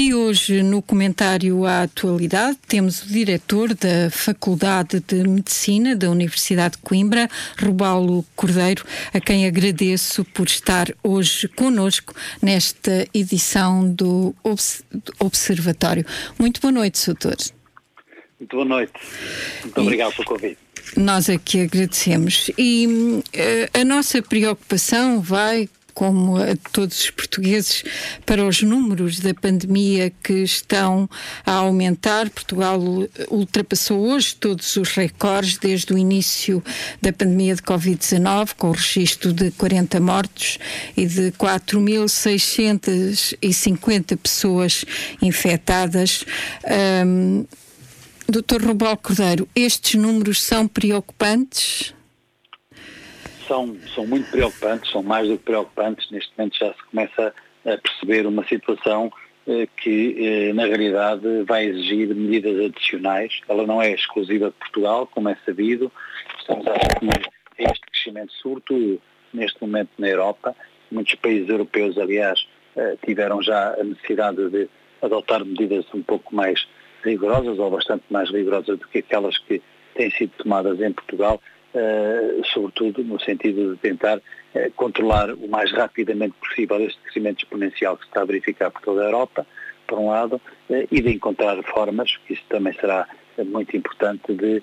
E hoje, no comentário à atualidade, temos o diretor da Faculdade de Medicina da Universidade de Coimbra, Rubalo Cordeiro, a quem agradeço por estar hoje conosco nesta edição do Observatório. Muito boa noite, doutor. Muito boa noite. Muito obrigado pelo convite. Nós aqui agradecemos. E uh, a nossa preocupação vai como a todos os portugueses, para os números da pandemia que estão a aumentar. Portugal ultrapassou hoje todos os recordes desde o início da pandemia de Covid-19, com o registro de 40 mortos e de 4.650 pessoas infectadas. Um, Doutor Rubal Cordeiro, estes números são preocupantes? São, são muito preocupantes, são mais do que preocupantes. Neste momento já se começa a perceber uma situação eh, que, eh, na realidade, vai exigir medidas adicionais. Ela não é exclusiva de Portugal, como é sabido. Estamos a assistir este crescimento, sobretudo neste momento na Europa. Muitos países europeus, aliás, eh, tiveram já a necessidade de adotar medidas um pouco mais rigorosas ou bastante mais rigorosas do que aquelas que têm sido tomadas em Portugal, sobretudo no sentido de tentar uh, controlar o mais rapidamente possível este crescimento exponencial que se está a verificar por toda a Europa, por um lado, uh, e de encontrar formas, que isso também será muito importante, de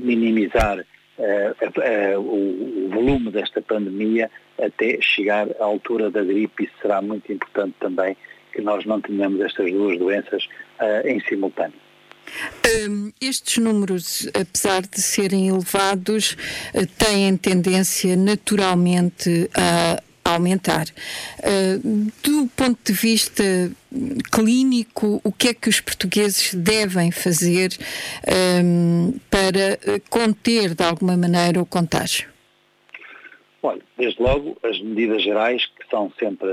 minimizar o volume desta pandemia até chegar à altura da gripe, isso será muito importante também que nós não tenhamos estas duas doenças em simultâneo. Estes números, apesar de serem elevados, uh, têm tendência naturalmente a aumentar. Uh, do ponto de vista clínico, o que é que os portugueses devem fazer para conter de alguma maneira o contágio? Olha, desde logo, as medidas gerais que são sempre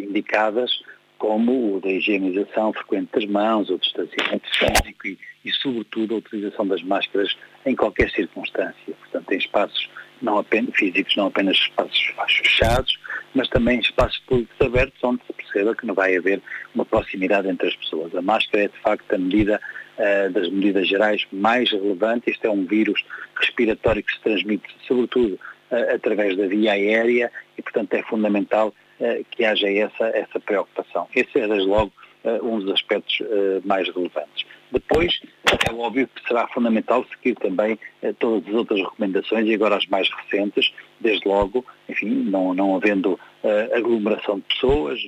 indicadas como o da higienização frequente das mãos, o distanciamento físico e, e, sobretudo, a utilização das máscaras em qualquer circunstância. Portanto, em espaços não apenas físicos, não apenas espaços fechados, mas também espaços públicos abertos onde se perceba que não vai haver uma proximidade entre as pessoas. A máscara é, de facto, a medida uh, das medidas gerais mais relevante. Este é um vírus respiratório que se transmite, sobretudo, uh, através da via aérea e, portanto, é fundamental que haja essa, essa preocupação. Esse desde logo, eh, um dos aspectos eh, mais relevantes. Depois, é óbvio que será fundamental seguir também todas as outras recomendações e agora as mais recentes, desde logo, enfim, não, não havendo aglomeração de pessoas,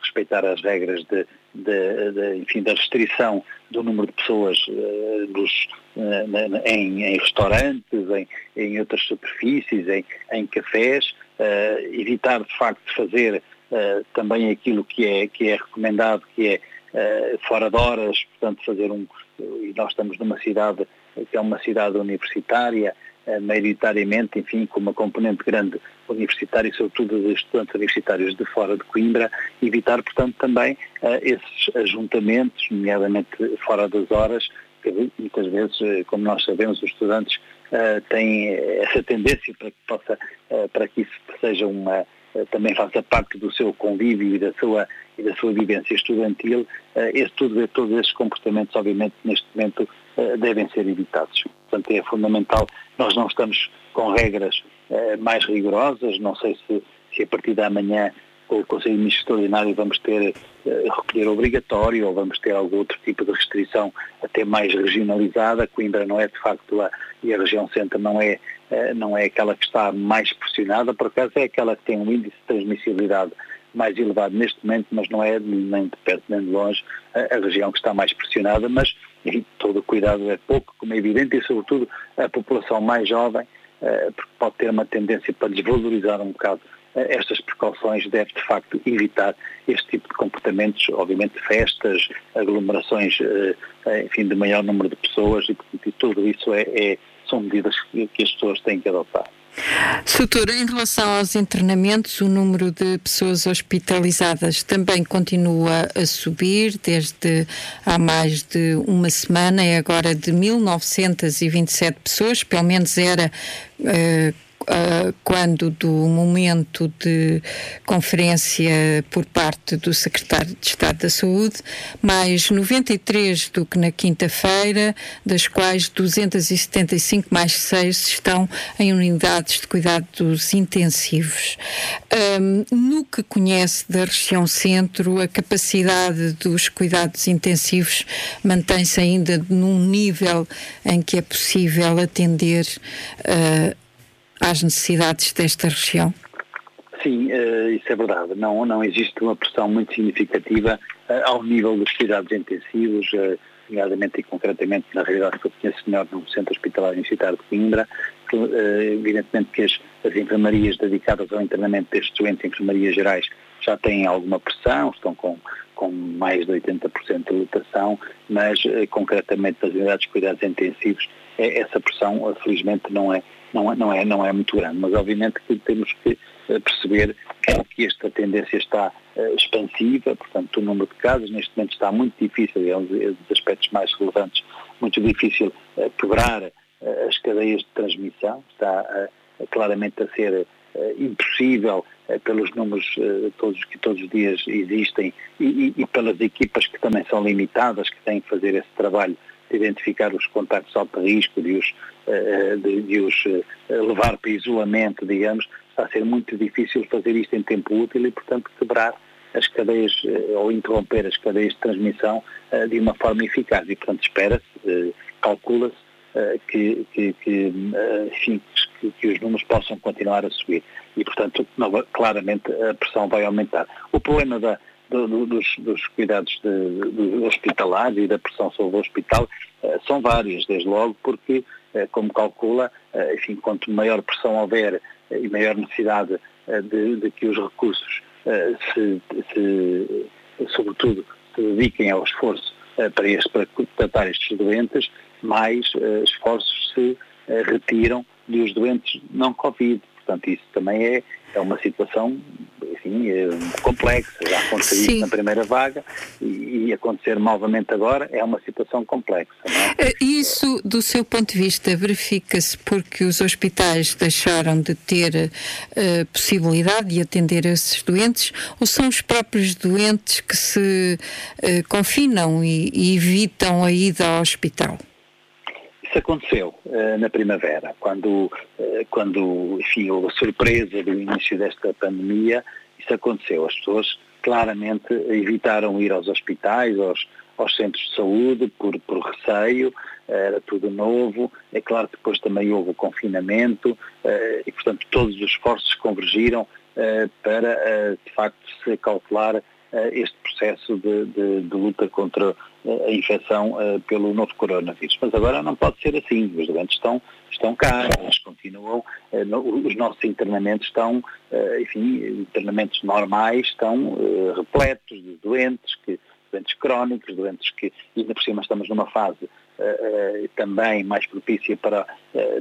respeitar as regras de, de, de, enfim, da restrição do número de pessoas uh, nos, uh, em, em, restaurantes, em, em outras superfícies, em, em cafés, evitar de facto fazer uh, também aquilo que é, que é recomendado, que é uh, fora de horas, portanto fazer um, e nós estamos numa cidade que é uma cidade universitária, maioritariamente, enfim, com uma componente grande universitária, sobretudo de estudantes universitários de fora de Coimbra, evitar, portanto, também esses ajuntamentos, nomeadamente fora das horas, que muitas vezes, como nós sabemos, os estudantes uh, tem essa tendência para que possa, uh, para que isso seja uma, também faça parte do seu convívio e da sua, e da sua vivência estudantil, esse, tudo, todos esses comportamentos, obviamente, neste momento devem ser evitados. Portanto, é fundamental, nós não estamos com regras mais rigorosas, não sei se, se a partir da manhã o Conselho de Ministros Extraordinário vamos ter uh, recolher obrigatório ou vamos ter algum outro tipo de restrição até mais regionalizada. Coimbra não é de facto a, e a região centro não é, uh, não é aquela que está mais pressionada, por acaso é aquela que tem um índice de transmissibilidade mais elevado neste momento, mas não é nem de perto nem de longe a, a região que está mais pressionada, mas todo o cuidado é pouco, como é evidente, e sobretudo a população mais jovem, uh, porque pode ter uma tendência para desvalorizar um bocado eh, estas precauções deve de facto evitar este tipo de comportamentos, obviamente festas, aglomerações, eh, eh, enfim, de maior número de pessoas e, e tudo isso é, é, são medidas que as pessoas têm que adotar. Soutor, em relação aos internamentos, o número de pessoas hospitalizadas também continua a subir desde há mais de uma semana, é agora de 1927 pessoas, pelo menos era uh, uh, quando do momento de conferência por parte do Secretário de Estado da Saúde, mais 93 do que na quinta-feira, das quais 275 mais 6 estão em unidades de cuidados intensivos. Um, no que conhece da região centro, a capacidade dos cuidados intensivos mantém-se ainda num nível em que é possível atender uh, às necessidades desta região? Sim, uh, isso é verdade. Não, não existe uma pressão muito significativa uh, ao nível dos cuidados intensivos, uh, nomeadamente e concretamente na realidade que eu conheço melhor no Centro Hospitalar Universitário de Coimbra, evidentemente que as, as enfermarias dedicadas ao internamento destes doentes, enfermarias gerais, já têm alguma pressão, estão com, com mais de 80% de lotação, mas concretamente nas unidades de cuidados intensivos, é, essa pressão felizmente não é não, é, não, é, não é muito grande, mas obviamente que temos que eh, perceber que esta tendência está uh, expansiva, portanto o número de casos neste momento está muito difícil, é um dos aspectos mais relevantes, muito difícil uh, quebrar as cadeias de transmissão, está claramente a ser impossível pelos números todos que todos os dias existem e, e, e pelas equipas que também são limitadas, que têm que fazer esse trabalho de identificar os contactos alto risco, de os, eh, de, de os eh, levar para isolamento, digamos, está a ser muito difícil fazer isto em tempo útil e, portanto, quebrar as cadeias eh, ou interromper as cadeias de transmissão de uma forma eficaz. E, portanto, espera-se, calcula-se que, que, que, enfim, que, os números possam continuar a subir. E, portanto, claramente a pressão vai aumentar. O problema da, do, do, dos, dos, cuidados de, hospitalares e da pressão sobre o hospital uh, são várias, desde logo, porque, uh, como calcula, uh, enfim, quanto maior pressão houver e maior necessidade de, de, que os recursos se, se, sobretudo, se dediquem ao esforço para, este, para tratar estes doentes, mais esforços se retiram dos doentes não Covid. Portanto, isso também é, é uma situação enfim, é complexa. Já aconteceu Sim. isso na primeira vaga e, e, acontecer novamente agora é uma situação complexa. É? Eh, isso, do seu ponto de vista, verifica-se porque os hospitais deixaram de ter uh, possibilidade de atender esses doentes ou são os próprios doentes que se uh, confinam e, e evitam a ida ao hospital? Isso aconteceu uh, na primavera, quando, uh, quando enfim, houve a surpresa do início desta pandemia, isso aconteceu. As pessoas claramente evitaram ir aos hospitais, aos, aos centros de saúde, por, por receio, era tudo novo. É claro que depois também houve o confinamento uh, e, portanto, todos os esforços convergiram para, de facto, se calcular este processo de, de, de luta contra a infecção uh, pelo novo coronavírus. Mas agora não pode ser assim. Os doentes estão, estão cá, eles continuam, no, os nossos internamentos estão, uh, enfim, internamentos normais estão repletos de doentes, que, doentes crónicos, doentes que, ainda por cima estamos numa fase também mais propícia para,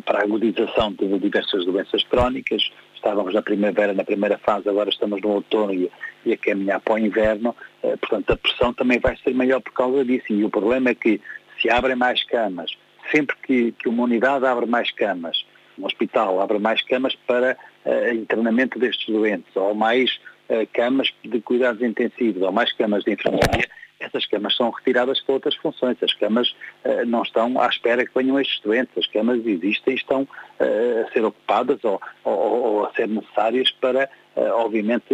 para a agudização de diversas doenças crónicas, estávamos na primavera, na primeira fase, agora estamos no outono e, e a caminhar para o inverno, portanto a pressão também vai ser maior por causa disso. E o problema é que se abrem mais camas, sempre que, que uma unidade abre mais camas, um hospital abre mais camas para uh, internamento destes doentes, ou mais uh, camas de cuidados intensivos, ou mais camas de enfermaria, essas camas são retiradas para outras funções. As camas uh, não estão à espera que venham estes doentes. As camas existem e estão uh, a ser ocupadas ou, ou, ou, a ser necessárias para, uh, obviamente,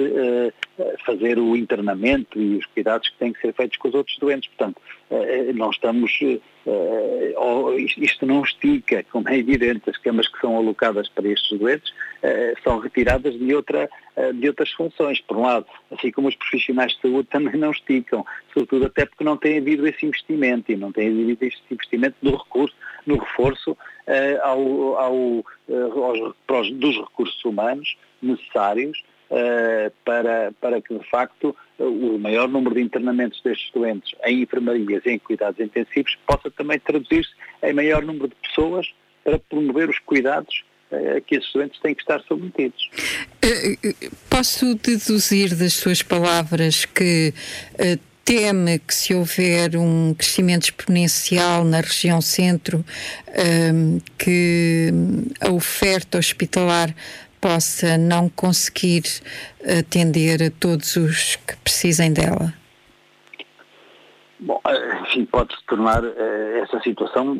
fazer o internamento e os cuidados que têm que ser feitos com os outros doentes. Portanto, não estamos. Isto não estica, como é evidente, as camas que são alocadas para estes doentes são retiradas de outra eh, de outras funções. Por um lado, assim como os profissionais de saúde também não esticam, sobretudo até porque não tem havido esse investimento e não tem havido esse investimento no recurso, no reforço uh, ao, ao, uh, aos, dos recursos humanos necessários uh, para, para que, de facto, o maior número de internamentos destes doentes em enfermarias e em cuidados intensivos possa também traduzir-se em maior número de pessoas para promover os cuidados eh, que esses doentes têm que estar submetidos. Eh, eh, posso deduzir das suas palavras que teme que se houver um crescimento exponencial na região centro, um, que a oferta hospitalar possa não conseguir atender a todos os que precisem dela? Bom, eh, enfim, pode-se tornar uh, essa situação,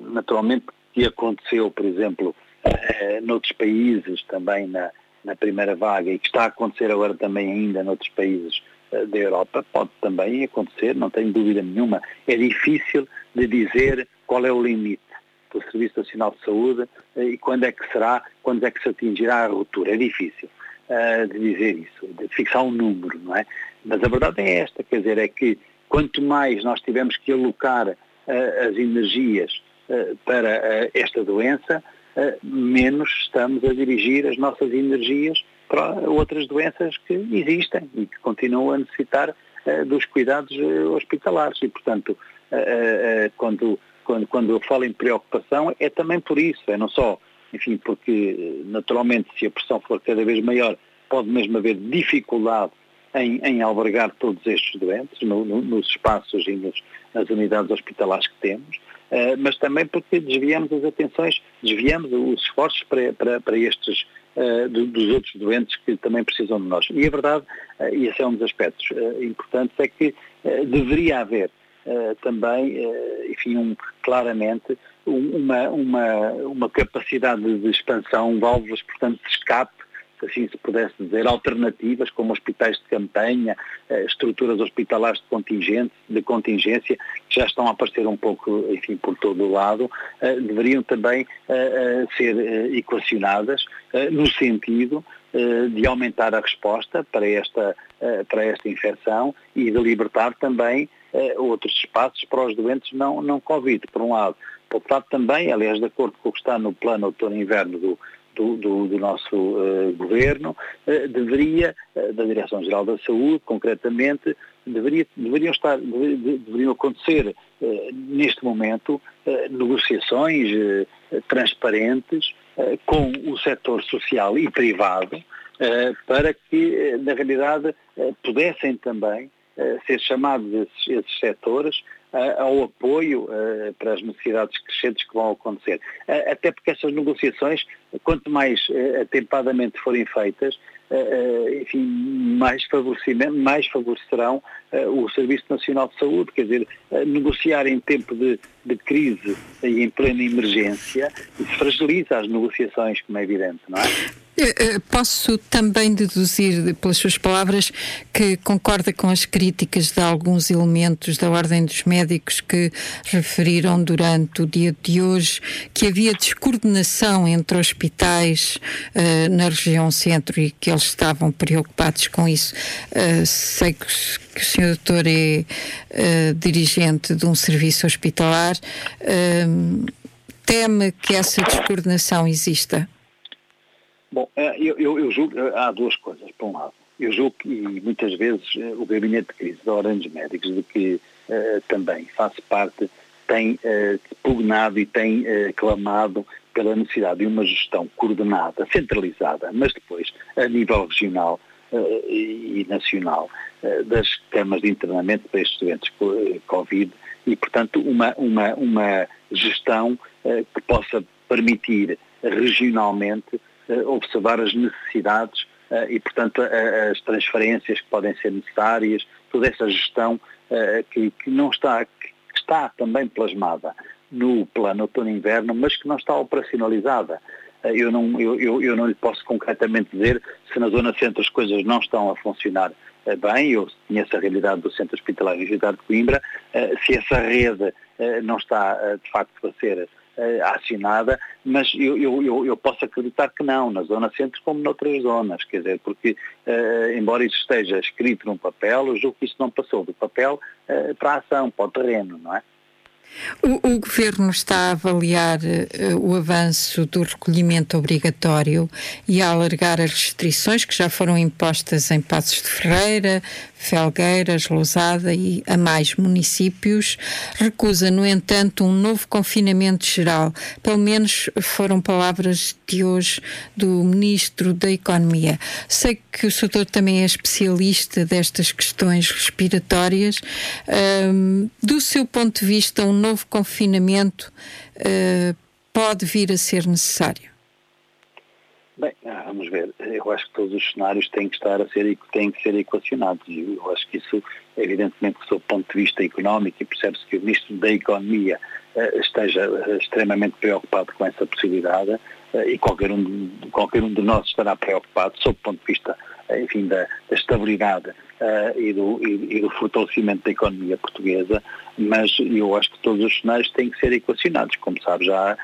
naturalmente, que aconteceu, por exemplo, uh, noutros países, também na, na primeira vaga, e que está a acontecer agora também ainda noutros países da Europa, pode também acontecer, não tenho dúvida nenhuma. É difícil de dizer qual é o limite do Serviço Nacional de Saúde e quando é que será, quando é que se atingirá a ruptura. É difícil uh, de dizer isso, de fixar um número, não é? Mas a verdade é esta, quer dizer, é que quanto mais nós tivermos que alocar uh, as energias uh, para esta doença, menos estamos a dirigir as nossas energias para outras doenças que existem e que continuam a necessitar dos cuidados hospitalares. E, portanto, quando quando, quando eu falo em preocupação, é também por isso, é não só, enfim, porque naturalmente se a pressão for cada vez maior, pode mesmo haver dificuldade em, em albergar todos estes doentes no, no, nos espaços e nos, nas unidades hospitalares que temos, uh, mas também porque desviamos as atenções, desviamos os esforços para, para, para estes, uh, do, dos outros doentes que também precisam de nós. E a verdade, uh, e esse é um dos aspectos importantes, é que deveria haver uh, também, uh, enfim, um, claramente uma, uma, uma capacidade de expansão, válvulas, portanto, de escape, se assim se pudesse dizer, alternativas, como hospitais de campanha, uh, estruturas hospitalares de contingência, de contingência, que já estão a aparecer um pouco, enfim, por todo o lado, deveriam também ser equacionadas no sentido de aumentar a resposta para esta, para esta infecção e de libertar também uh, outros espaços para os doentes não, não Covid, por um lado. Por outro lado também, aliás, de acordo com o que está no plano outono-inverno do, do, do, do, nosso uh, governo, uh, deveria, uh, da Direção-Geral da Saúde, concretamente, deveria, deveriam, estar, deveriam acontecer neste momento negociações transparentes com o setor social e privado para que, na realidade, pudessem também ser chamados esses, esses setores ao apoio para as necessidades crescentes que vão acontecer. até porque essas negociações, quanto mais atempadamente forem feitas, enfim, mais, favorecimento, mais favorecerão o Serviço Nacional de Saúde, quer dizer, negociar em tempo de, de crise e em plena emergência, isso fragiliza as negociações, como é evidente, não é? Eh, eh, posso também deduzir, pelas suas palavras, que concorda com as críticas de alguns elementos da Ordem dos Médicos que referiram durante o dia de hoje que havia descoordenação entre hospitais uh, na região centro e que eles estavam preocupados com isso. Uh, sei que, o Sr. Doutor é uh, dirigente de um serviço hospitalar. teme que essa descoordenação exista? Bom, é, eu, eu, eu julgo, é, há duas coisas, por um lado. Eu julgo, e muitas vezes é, o gabinete de crise da dos Médicos, de que uh, também faço parte, tem uh, pugnado e tem uh, clamado pela necessidade de uma gestão coordenada, centralizada, mas depois a nível regional uh, e nacional das camas de internamento para estes doentes Covid e, portanto, uma, uma, uma gestão que possa permitir regionalmente observar as necessidades uh, e, portanto, as transferências que podem ser necessárias, toda essa gestão uh, que, que, não está, que está também plasmada no plano outono-inverno, mas que não está operacionalizada. Eu, não, eu, eu, não lhe posso concretamente dizer se na zona centro as coisas não estão a funcionar bem, eu conheço a realidade do Centro Hospitalar Universidade de Coimbra, se essa rede não está de facto a ser assinada, mas eu, eu, eu, posso acreditar que não, na zona centro como noutras zonas, quer dizer, porque uh, embora isso esteja escrito num papel, eu julgo que isso não passou do papel uh, para a ação, para o terreno, não é? O, o, Governo está a avaliar uh, o avanço do recolhimento obrigatório e a alargar as restrições que já foram impostas em Passos de Ferreira, Felgueiras, Lousada e a mais municípios, recusa, no entanto, um novo confinamento geral. Pelo menos foram palavras de hoje do Ministro da Economia. Sei que o Sr. também é especialista destas questões respiratórias. Um, do seu ponto de vista, um novo confinamento uh, pode vir a ser necessário? Bem, ah, vamos ver. Eu acho que todos os cenários têm que estar a ser, têm que ser equacionados. E eu acho que isso, evidentemente, do ponto de vista económico, e percebe-se que o Ministro da Economia uh, esteja uh, extremamente preocupado com essa possibilidade, uh, e qualquer um, qualquer um de nós estará preocupado, sob o ponto de vista, enfim, da, da estabilidade e do, e, e, do fortalecimento da economia portuguesa, mas eu acho que todos os cenários têm que ser equacionados. Como sabe, já há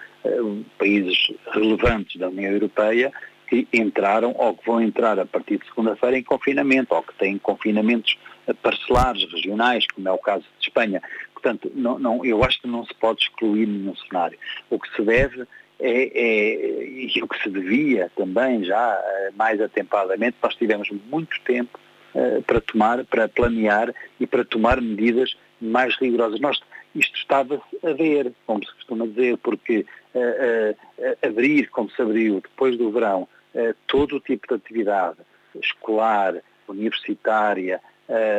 países relevantes da União Europeia que entraram ou que vão entrar a partir de segunda-feira em confinamento, ou que têm confinamentos parcelares, regionais, como é o caso de Espanha. Portanto, não, não, eu acho que não se pode excluir nenhum cenário. O que se deve é, é, e o que se devia também já eh, mais atempadamente, nós tivemos muito tempo uh, para tomar, para planear e para tomar medidas mais rigorosas. Nós, isto estava a ver, como se costuma dizer, porque uh, uh, abrir, como se abriu depois do verão, todo o tipo de atividade escolar, universitária,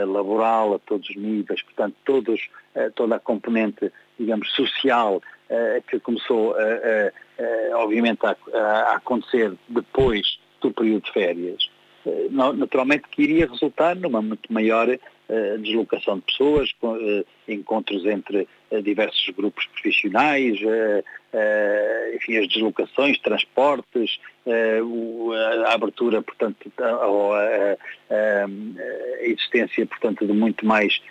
laboral a todos os níveis, portanto, todos, toda a componente, digamos, social que começou, obviamente, a, acontecer depois do período de férias, naturalmente que iria resultar numa muito maior deslocação de pessoas, uh, encontros entre uh, diversos grupos profissionais, enfim, as deslocações, transportes, a abertura, portanto, a, existência, portanto, de muito mais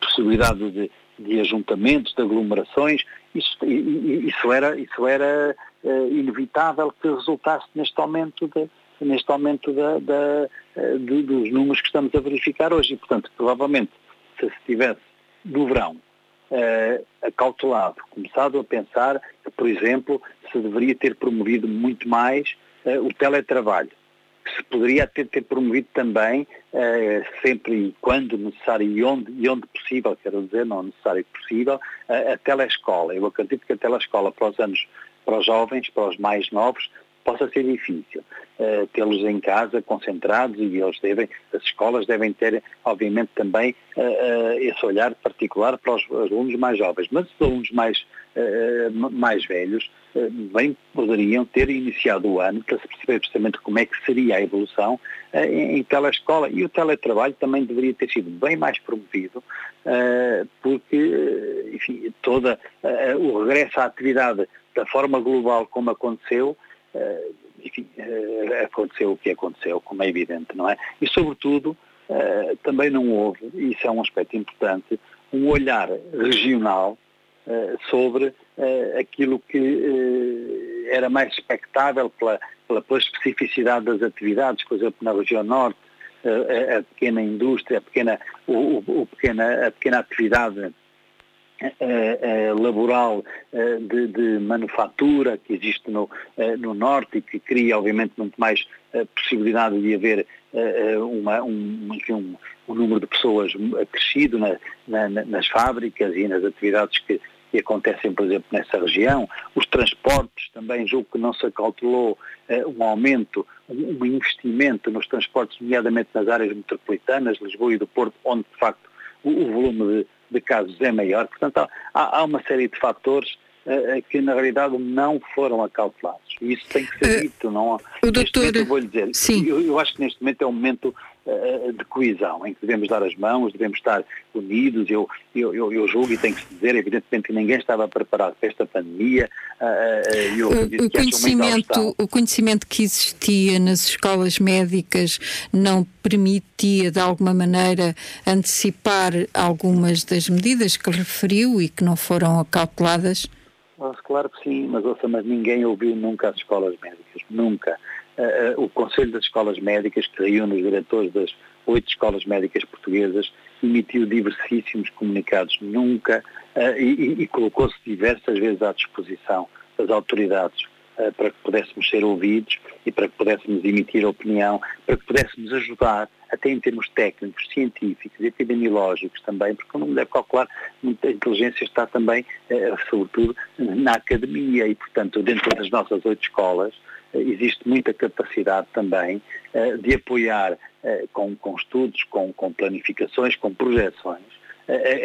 possibilidade de, de ajuntamentos, de aglomerações, isso, isso era, isso era inevitável que resultasse neste aumento de, neste aumento da, da, eh, de, dos números que estamos a verificar hoje. E, portanto, provavelmente, se se tivesse no verão uh, acautelado, começado a pensar que, por exemplo, se deveria ter promovido muito mais uh, o teletrabalho, que se poderia ter, ter promovido também, uh, sempre e quando necessário e onde, e onde possível, quero dizer, não necessário e possível, a telescola. Eu acredito que a telescola para os anos, para os jovens, para os mais novos, possa ser difícil. Uh, tê-los em casa concentrados e eles devem, as escolas devem ter, obviamente, também uh, uh, esse olhar particular para os alunos mais jovens, mas os alunos mais, mais velhos bem poderiam ter iniciado o ano para se perceber precisamente como é que seria a evolução em, em telescola. E o teletrabalho também deveria ter sido bem mais promovido porque, enfim, toda o regresso à atividade da forma global como aconteceu enfim, uh, aconteceu o que aconteceu, como é evidente, não é? E, sobretudo, uh, também não houve, e isso é um aspecto importante, um olhar regional sobre aquilo que era mais expectável pela, pela, pela, especificidade das atividades, por exemplo, na região norte, a, a pequena indústria, a pequena, o, o pequena, a pequena atividade laboral uh, de, de, manufatura que existe no, no, norte e que cria obviamente muito mais possibilidade de haver uma, um, um, um, número de pessoas acrescido na, na, nas fábricas e nas atividades que, que, acontecem, por exemplo, nessa região. Os transportes também julgo que não se acautelou um aumento, um, um investimento nos transportes, nomeadamente nas áreas metropolitanas, Lisboa e do Porto, onde de facto o, o volume de de casos é maior. Portanto, há, há uma série de fatores uh, que na realidade não foram acautelados. E isso tem que ser uh, dito, não O doutor... eu vou lhe dizer, Sim. Eu, eu, acho que neste momento é um momento uh, de coesão, em que devemos dar as mãos, devemos estar unidos. Eu, eu, eu, eu julgo e tenho que dizer, evidentemente, que ninguém estava preparado para esta pandemia. Uh, o, o conhecimento, o conhecimento que existia nas escolas médicas não permitia, de alguma maneira, antecipar algumas das medidas que referiu e que não foram acauteladas? Claro que sim, mas ouça, mas ninguém ouviu nunca as escolas médicas, nunca. Uh, uh, o Conselho das Escolas Médicas, que reúne os diretores das oito escolas médicas portuguesas, emitiu diversíssimos comunicados, nunca, uh, e, e colocou-se diversas vezes à disposição das autoridades para que pudéssemos ser ouvidos e para que pudéssemos emitir opinião, para que pudéssemos ajudar até em termos técnicos, científicos, epidemiológicos também, porque não deve calcular, muita inteligência está também, eh, sobretudo, na academia e, portanto, dentro das nossas oito escolas, eh, existe muita capacidade também eh, de apoiar com, com estudos, com, com planificações, com projeções,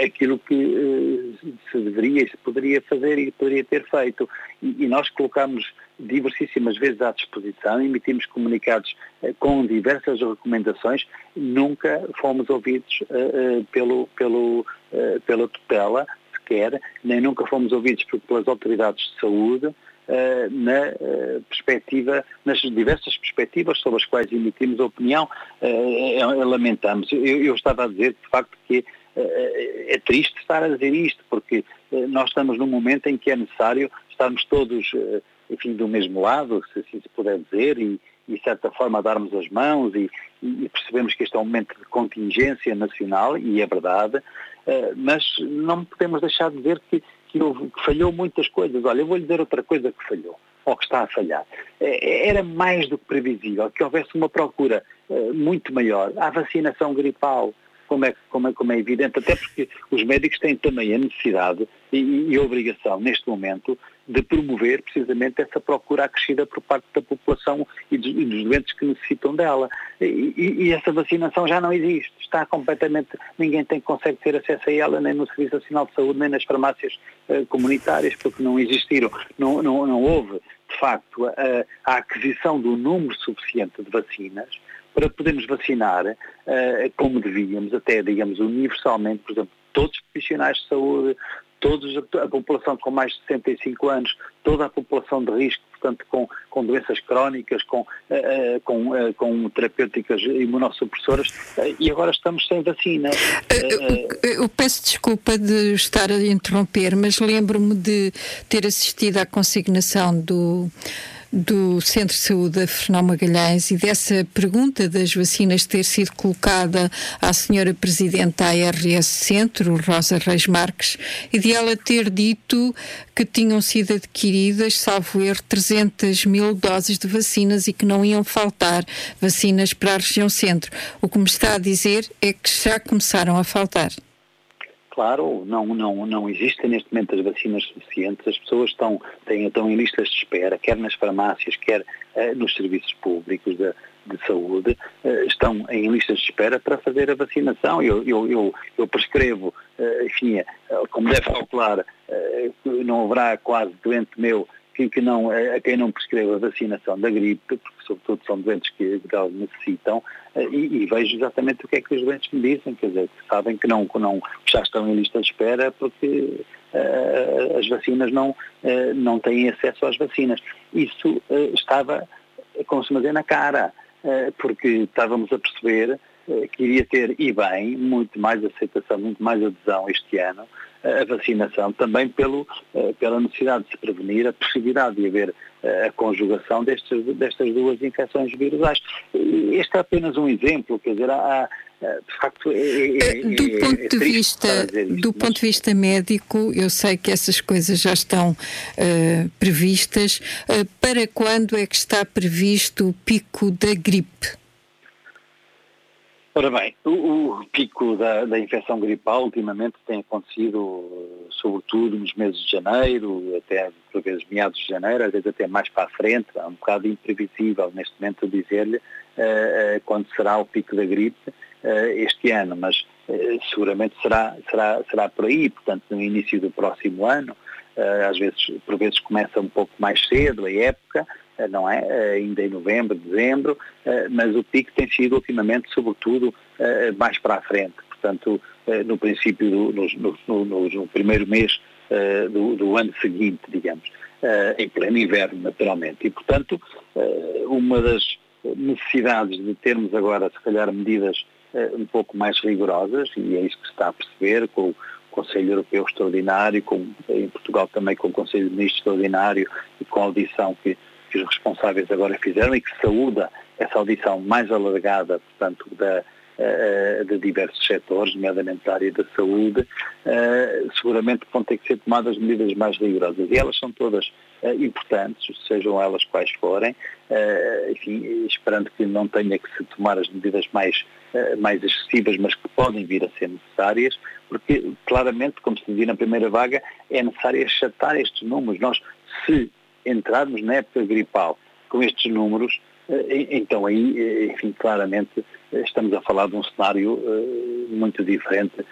aquilo que se deveria se poderia fazer e poderia ter feito. E, nós colocamos diversíssimas vezes à disposição, emitimos comunicados eh, com diversas recomendações, nunca fomos ouvidos pelo, pelo, pela tutela sequer, nem nunca fomos ouvidos pelas autoridades de saúde, na perspectiva, nas diversas perspectivas sobre as quais emitimos opinião, lamentamos. Eu, estava a dizer, de facto, que é triste estar a dizer isto, porque nós estamos num momento em que é necessário estarmos todos enfim, do mesmo lado, se assim se puder dizer, e, e de certa forma darmos as mãos e, e, percebemos que este é um momento de contingência nacional, e é verdade, mas não podemos deixar de ver que, que, houve, que falhou muitas coisas. Olha, eu vou lhe dizer outra coisa que falhou, ou que está a falhar. Uh, era mais do que previsível que houvesse uma procura uh, muito maior à vacinação gripal, como é, como, é, como é evidente, até porque os médicos têm também a necessidade e, e a obrigação, neste momento, de promover precisamente essa procura acrescida por parte da população e dos, e dos doentes que necessitam dela. E, e, essa vacinação já não existe, está completamente, ninguém tem, consegue ter acesso a ela nem no Serviço Nacional de Saúde, nem nas farmácias uh, comunitárias, porque não existiram, não, não, não houve, de facto, a, a aquisição do número suficiente de vacinas para podermos vacinar uh, como devíamos, até, digamos, universalmente, por exemplo, todos os profissionais de saúde, todos, a população com mais de 65 anos, toda a população de risco, portanto, com, com doenças crónicas, com, uh, com, uh, com terapêuticas imunossupressoras, uh, e agora estamos sem vacina. Eu, eu peço desculpa de estar a interromper, mas lembro-me de ter assistido à consignação do do Centro de Saúde Fernão Magalhães e dessa pergunta das vacinas ter sido colocada à senhora Presidente da ARS Centro, Rosa Reis Marques, e de ela ter dito que tinham sido adquiridas, salvo erro, 300 mil doses de vacinas e que não iam faltar vacinas para a região centro. O que me está a dizer é que já começaram a faltar. Claro, não, não, não existem neste momento as vacinas suficientes, as pessoas estão, têm, estão em listas de espera, quer nas farmácias, quer uh, nos serviços públicos de, de saúde, uh, estão em listas de espera para fazer a vacinação. Eu, eu, eu, eu prescrevo, uh, enfim, como deve calcular, não haverá quase doente meu que, que não, a quem não prescreve a vacinação da gripe, sobretudo são doentes que necessitam, eh, e, e, vejo exatamente o que é que os doentes me dizem, quer dizer, que sabem que não, que não que já estão em lista de espera porque uh, as vacinas não, uh, não têm acesso às vacinas. Isso uh, estava, como se dizer, na cara, porque estávamos a perceber que iria ter, e bem, muito mais aceitação, muito mais adesão este ano, a vacinação, também pelo, eh, pela necessidade de se prevenir a possibilidade de haver eh, a conjugação destas, destas duas infecções virusais. Este é apenas um exemplo, quer dizer, há, de facto, é, é, é do é, ponto de vista do ponto de vista médico, eu sei que essas coisas já estão uh, previstas. Uh, para quando é que está previsto o pico da gripe? Ora bem, o, o pico da, da, infecção gripal ultimamente tem acontecido sobretudo nos meses de janeiro, até por vezes meados de janeiro, às vezes até mais para a frente, é um bocado imprevisível neste momento dizer-lhe uh, uh, quando será o pico da gripe uh, este ano, mas seguramente será, será, será por aí, portanto no início do próximo ano, às vezes, por vezes começa um pouco mais cedo a época, não é? Eh, ainda em novembro, dezembro, eh, mas o pico tem sido ultimamente, sobretudo, mais para a frente. Portanto, no princípio, no, no, no, no, primeiro mês do, do, ano seguinte, digamos, em pleno inverno, naturalmente. E, portanto, uma das necessidades de termos agora, se calhar, medidas um pouco mais rigorosas, e é isso que se está a perceber com o Conselho Europeu Extraordinário, com, em Portugal também com o Conselho de Ministros Extraordinário e com a audição que que os responsáveis agora fizeram e que saúda essa audição mais alargada, portanto, da, uh, de diversos setores, nomeadamente da área da saúde, uh, seguramente vão ter que ser tomadas medidas mais rigorosas. E elas são todas uh, importantes, sejam elas quais forem, enfim, esperando que não tenha que se tomar as medidas mais, mais excessivas, mas que podem vir a ser necessárias, porque claramente, como se dizia na primeira vaga, é necessário achatar estes números. Nós, se entrarmos na época gripal com estes números, então aí, enfim, claramente estamos a falar de um cenário muito diferente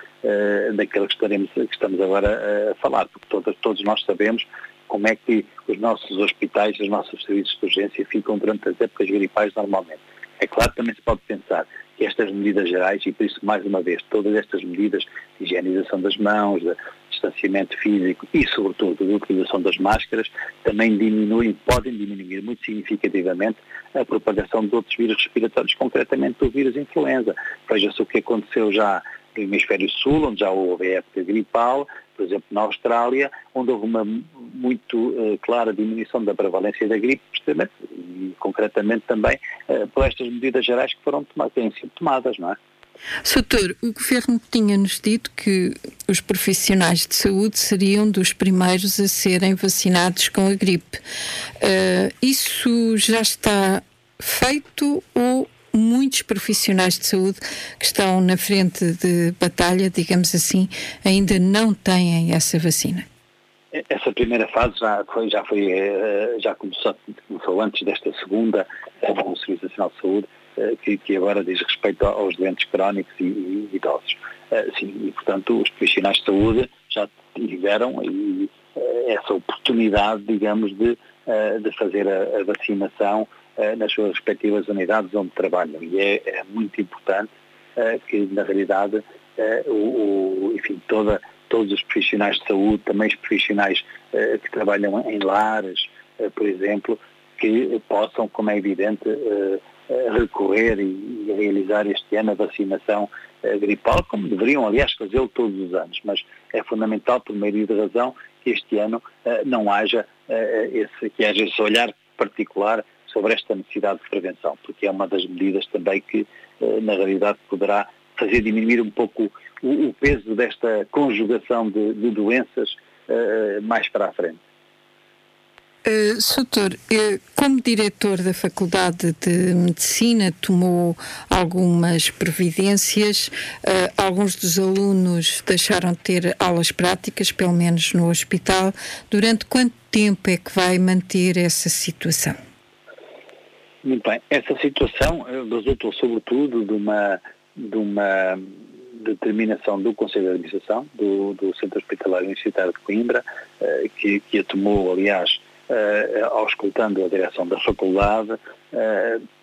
daquele que, estaremos, que estamos agora a falar, porque todos, todos nós sabemos como é que os nossos hospitais, os nossos serviços de urgência ficam durante as épocas gripais normalmente. É claro que também se pode pensar estas medidas gerais, e por isso, mais uma vez, todas estas medidas de higienização das mãos, de distanciamento físico e, sobretudo, de utilização das máscaras, também diminuem, podem diminuir muito significativamente a propagação de outros vírus respiratórios, concretamente do vírus influenza. Veja-se o que aconteceu já no hemisfério sul, onde já houve a época gripal, por exemplo, na Austrália, onde houve uma muito uh, clara diminuição da prevalência da gripe, precisamente, e concretamente também uh, por estas medidas gerais que foram tomadas, têm sido tomadas, não é? Soutor, o Governo tinha-nos dito que os profissionais de saúde seriam dos primeiros a serem vacinados com a gripe. Uh, isso já está feito ou muitos profissionais de saúde que estão na frente de batalha, digamos assim, ainda não têm essa vacina? Essa primeira fase já foi, já foi, eh, já começou, começou antes desta segunda, no Serviço Nacional de Saúde, eh, que, que, agora diz respeito aos doentes crónicos e, e idosos. Eh, sim, e portanto os profissionais de saúde já tiveram essa oportunidade, digamos, de, de fazer a, a vacinação nas suas respectivas unidades onde trabalham. E é, é muito importante uh, que, na realidade, uh, o, o, enfim, toda, todos os profissionais de saúde, também os profissionais que trabalham em lares, por exemplo, que possam, como é evidente, recorrer e, e, realizar este ano a vacinação gripal, como deveriam, aliás, fazê-lo todos os anos. Mas é fundamental, por meio de razão, que este ano não haja esse, que haja esse olhar particular sobre esta necessidade de prevenção, porque é uma das medidas também que, eh, na realidade, poderá fazer diminuir um pouco o, o peso desta conjugação de, de doenças uh, mais para a frente. Uh, Soutor, como diretor da Faculdade de Medicina, tomou algumas providências. Uh, alguns dos alunos deixaram de ter aulas práticas, pelo menos no hospital. Durante quanto tempo é que vai manter essa situação? Muito bem. Essa situação eh, resultou sobretudo de uma, de uma determinação do Conselho de Administração do, do Centro Hospitalar Universitário de Coimbra, eh, que, que a tomou, aliás, eh, auscultando a direção da faculdade,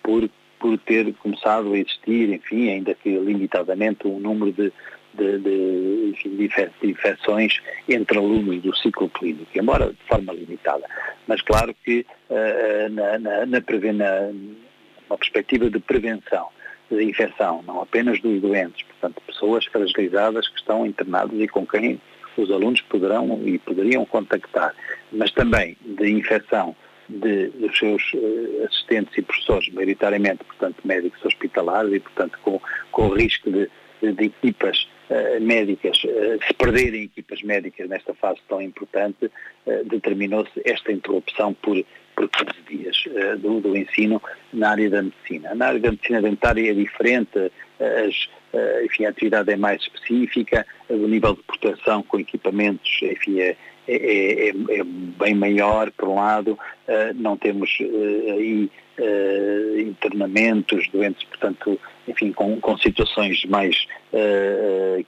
por, por ter começado a existir, enfim, ainda que limitadamente, um número de, de, de, de infecções entre alunos do ciclo clínico, embora de forma limitada. Mas claro que uh, na, na, na, na, perspectiva de prevenção de infecção, não apenas dos doentes, portanto, pessoas fragilizadas que estão internadas e com quem os alunos poderão e poderiam contactar, mas também de infecção de, dos seus uh, assistentes e professores, maioritariamente, portanto, médicos hospitalares e, portanto, com, com risco de, de, de equipas eh, médicas, uh, se perderem equipas médicas nesta fase tão importante, uh, determinou-se esta interrupção por, por 15 dias do, do, ensino na área da medicina. Na área da medicina dentária é diferente, as, enfim, a atividade é mais específica, o nível de proteção com equipamentos enfim, é, é, é, é, bem maior, por um lado, não temos aí internamentos, doentes, portanto, enfim, com, com situações mais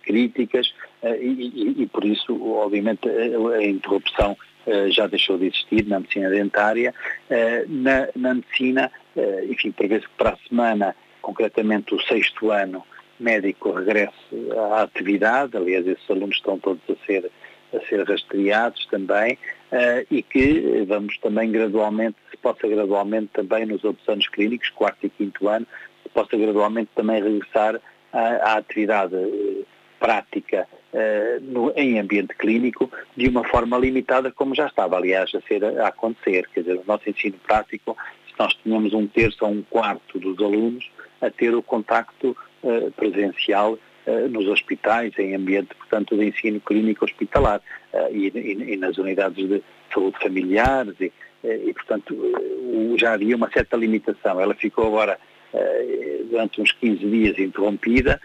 críticas e, e, por isso, obviamente, a, interrupção já deixou de existir na medicina dentária. Na, na, medicina, enfim, prevê-se que para a semana, concretamente o sexto ano médico, regresse à atividade, aliás, esses alunos estão todos a ser a ser rastreados também uh, e que vamos também gradualmente, se possa gradualmente também nos outros anos clínicos, quarto e quinto ano, possa gradualmente também regressar à, à atividade eh, prática uh, no, em ambiente clínico de uma forma limitada, como já estava, aliás, a, ser, a acontecer. Quer dizer, o nosso ensino prático, se nós tínhamos um terço ou um quarto dos alunos a ter o contacto presencial nos hospitais, em ambiente, portanto, de ensino clínico hospitalar e, e, e, nas unidades de saúde familiares e, e, portanto, já havia uma certa limitação. Ela ficou agora durante uns 15 dias interrompida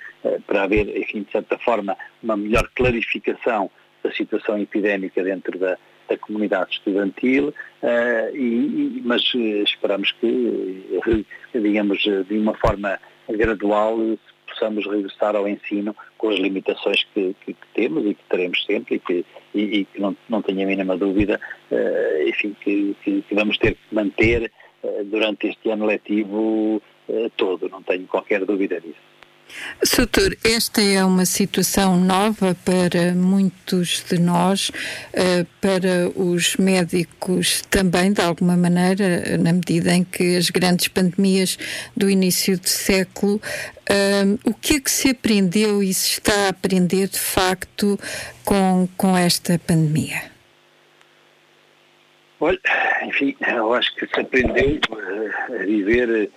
para haver, enfim, de certa forma, uma melhor clarificação da situação epidémica dentro da, da comunidade estudantil, uh, e, mas esperamos que, digamos, de uma forma gradual possamos regressar ao ensino com as limitações que, que, que temos e que teremos sempre e que, e, e que não, não tenho a mínima dúvida, uh, enfim, que, que, vamos ter que manter uh, durante este ano letivo uh, todo, não tenho qualquer dúvida disso. Soutor, esta é uma situação nova para muitos de nós, eh, para os médicos também, de alguma maneira, na medida em que as grandes pandemias do início do século. Eh, o que é que se aprendeu e se está a aprender de facto com, com esta pandemia? Olha, enfim, eu acho que se aprendeu eh, a viver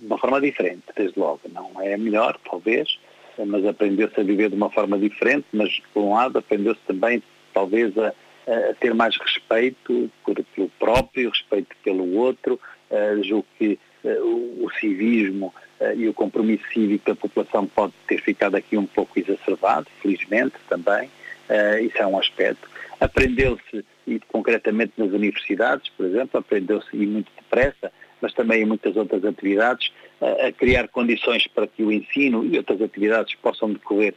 de uma forma diferente, desde logo. Não é melhor, talvez, mas aprendeu-se a viver de uma forma diferente, mas, por um lado, aprendeu-se também, talvez, a, a, ter mais respeito por, pelo próprio, respeito pelo outro. Uh, julgo que uh, o, o, civismo uh, e o compromisso cívico da população pode ter ficado aqui um pouco exacerbado, felizmente também. Uh, isso é um aspecto. Aprendeu-se, e concretamente nas universidades, por exemplo, aprendeu-se, e muito depressa, mas também em muitas outras atividades, a criar condições para que o ensino e outras atividades possam decorrer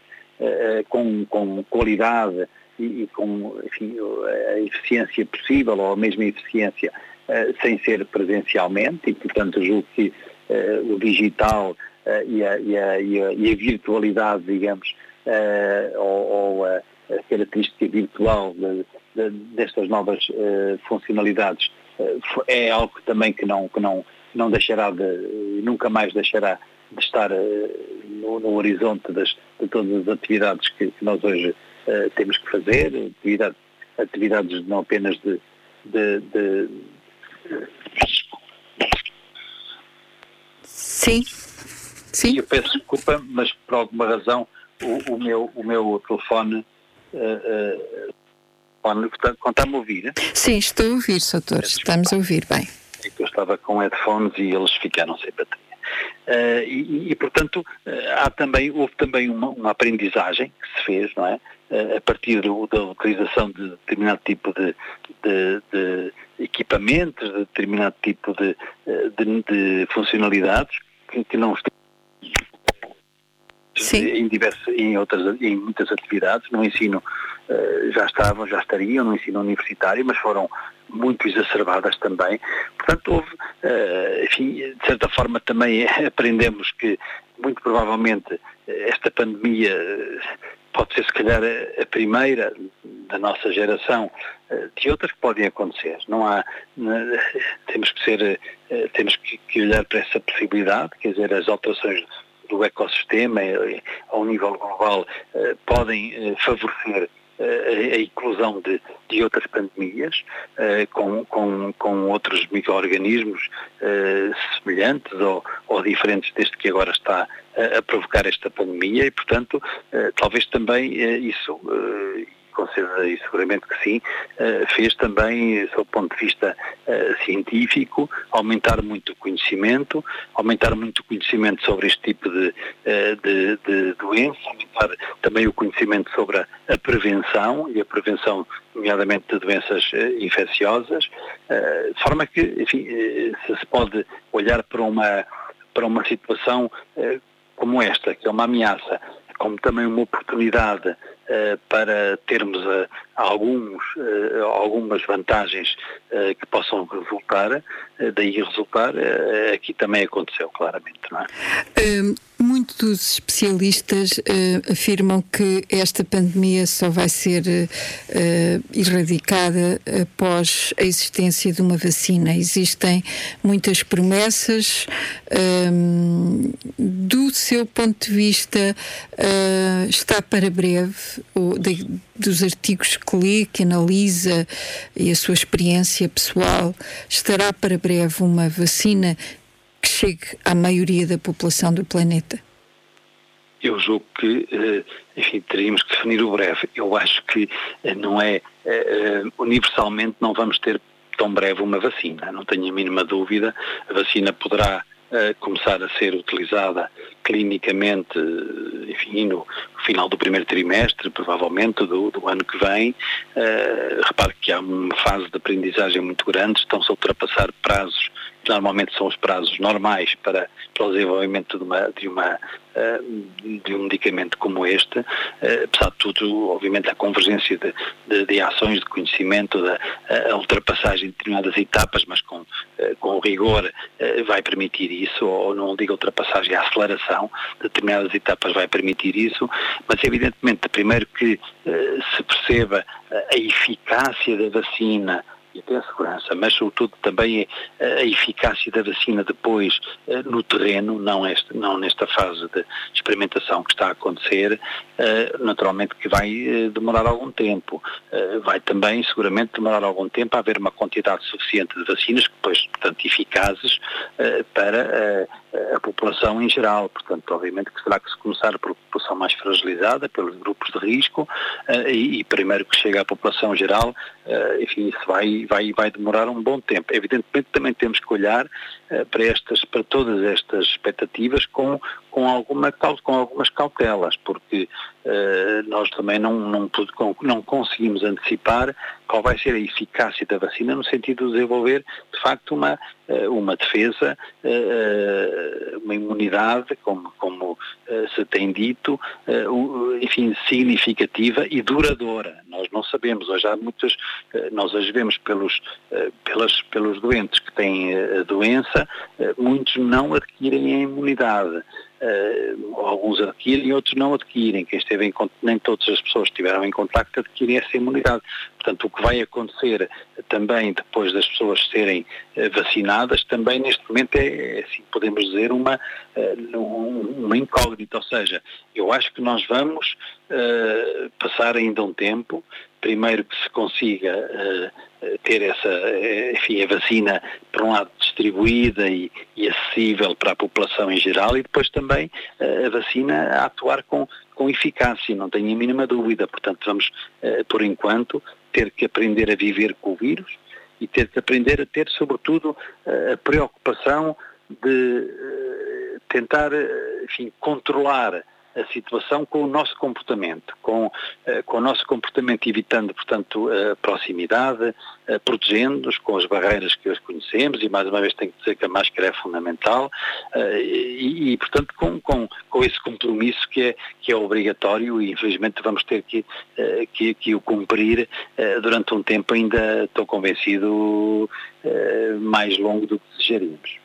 com, com qualidade e, com enfim, a eficiência possível, ou a mesma eficiência, sem ser presencialmente, e portanto julgo que o digital e a, e, a, e, a, e, a, virtualidade, digamos, ou, ou a, característica virtual de, de, destas novas funcionalidades eh, é algo também que não, que não, não deixará de, nunca mais deixará de estar eh, no, no horizonte das, de todas as atividades que, que nós hoje uh, temos que fazer, atividade, atividades não apenas de, de, de Sim. Sim. Eu peço desculpa, mas por alguma razão o, o meu, o meu telefone uh, uh, Está-me a ouvir? Sim, estou a ouvir, doutor. Estamos a ouvir bem. É eu estava com headphones e eles ficaram sem bateria. Uh, e, e, portanto, uh, há também, houve também uma, uma, aprendizagem que se fez, não é? Uh, a partir do, da utilização de determinado tipo de, de, de equipamentos, de determinado tipo de, de funcionalidades que, que não estão Sim. em diversas, em outras, em muitas atividades, no ensino uh, já estavam, já estariam no ensino universitário, mas foram muito exacerbadas também. Portanto, houve, uh, enfim, de certa forma também aprendemos que muito provavelmente esta pandemia pode ser se calhar a primeira da nossa geração de outras que podem acontecer. Não há, temos que ser, temos que olhar para essa possibilidade, quer dizer, as alterações do ecossistema eh, ao nível global eh, podem eh, favorecer a inclusão de, de outras pandemias com, com, com outros micro-organismos semelhantes ou, ou diferentes deste que agora está a, a provocar esta pandemia e, portanto, talvez também isso com certeza e seguramente que sim, eh, fez também, do ponto de vista eh, científico, aumentar muito o conhecimento, aumentar muito o conhecimento sobre este tipo de, eh, de, de doença, aumentar também o conhecimento sobre a, prevenção e a prevenção, nomeadamente de doenças infecciosas, de forma que, enfim, se, pode olhar para uma, para uma situação como esta, que é uma ameaça, como também uma oportunidade para termos uh, alguns, uh, algumas vantagens que possam resultar, daí resultar, aqui também aconteceu claramente, não é? Um Muitos especialistas uh, afirmam que esta pandemia só vai ser uh, erradicada após a existência de uma vacina. Existem muitas promessas. Um, do seu ponto de vista, uh, está para breve, o, de, dos artigos que lê, que analisa e a sua experiência pessoal, estará para breve uma vacina que chegue à maioria da população do planeta? Eu julgo que, enfim, teríamos que definir o breve. Eu acho que não é, universalmente não vamos ter tão breve uma vacina, não tenho a mínima dúvida, a vacina poderá começar a ser utilizada clinicamente, enfim, no final do primeiro trimestre, provavelmente, do, do ano que vem. Repare que há uma fase de aprendizagem muito grande, estão-se a ultrapassar prazos normalmente são os prazos normais para, para o desenvolvimento de uma, de uma eh, de um medicamento como este, eh, apesar de tudo, obviamente, a convergência de, de, de ações, de conhecimento, da a ultrapassagem de determinadas etapas, mas com, eh, com rigor, vai permitir isso, ou não digo ultrapassagem, a aceleração de determinadas etapas vai permitir isso, mas evidentemente, primeiro que se perceba a eficácia da vacina e até a segurança, mas sobretudo também a eficácia da vacina depois eh, no terreno, não, este, não nesta fase de experimentação que está a acontecer, eh, naturalmente que vai eh, demorar algum tempo. Vai também seguramente demorar algum tempo a haver uma quantidade suficiente de vacinas, depois, portanto, eficazes para a população em geral. Portanto, obviamente que será que se começar por população mais fragilizada, pelos grupos de risco, e primeiro que chega à população geral, enfim, isso vai vai, vai demorar um bom tempo. Evidentemente também temos que olhar uh, para, estas, para todas estas expectativas com, com, alguma, com algumas cautelas, porque uh, nós também não, não, não conseguimos antecipar qual vai ser a eficácia da vacina no sentido de desenvolver, de facto, uma, uh, uma defesa, uma imunidade, como, como se tem dito, enfim, significativa e duradoura. Nós não sabemos, hoje há muitas, nós hoje vemos pelos, pelas, pelos doentes que têm a doença, muitos não adquirem a imunidade uh, alguns adquirem outros não adquirem. Quem esteve em, nem todas as pessoas que estiveram em contacto adquirem essa imunidade. Portanto, o que vai acontecer também depois das pessoas serem uh, vacinadas, também neste momento é, é assim podemos dizer, uma, uh, uma incógnita. Ou seja, eu acho que nós vamos passar ainda um tempo, primeiro que se consiga ter essa, enfim, a vacina, por um lado, distribuída e, e, acessível para a população em geral e depois também a vacina a atuar com, com eficácia, não tenho a mínima dúvida. Portanto, vamos, por enquanto, ter que aprender a viver com o vírus e ter que aprender a ter, sobretudo, a preocupação de tentar, enfim, controlar a situação com o nosso comportamento, com, eh, com o nosso comportamento evitando, portanto, a proximidade, eh, protegendo-nos com as barreiras que hoje conhecemos, e mais uma vez tenho que dizer que a máscara é fundamental, eh, e, e portanto, com, com, com esse compromisso que é, que é obrigatório e infelizmente vamos ter que, que, que o cumprir durante um tempo ainda, estou convencido, mais longo do que desejaríamos.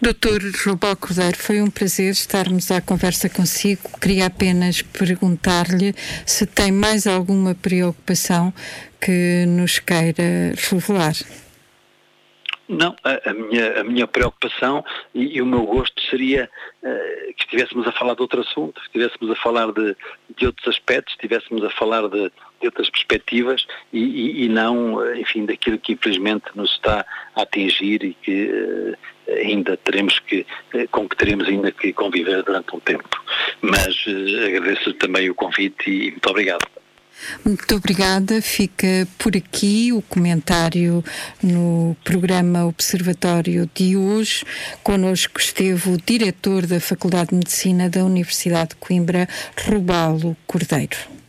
Doutor Rubal Cordeiro, foi um prazer estarmos à conversa consigo. Queria apenas perguntar-lhe se tem mais alguma preocupação que nos queira revelar. Não, a, a, minha, a minha preocupação e, e o meu gosto seria uh, que estivéssemos a falar de outro assunto, que estivéssemos a falar de, de outros aspectos, estivéssemos a falar de, de outras perspectivas e, e, e, não, eh, enfim, daquilo que infelizmente nos está a atingir e que uh, ainda teremos que, com que teremos ainda que conviver durante um tempo. Mas uh, agradeço também o convite e muito obrigado. Muito obrigada. Fica por aqui o comentário no programa Observatório de hoje. Conosco esteve o diretor da Faculdade de Medicina da Universidade de Coimbra, Rubalo Cordeiro.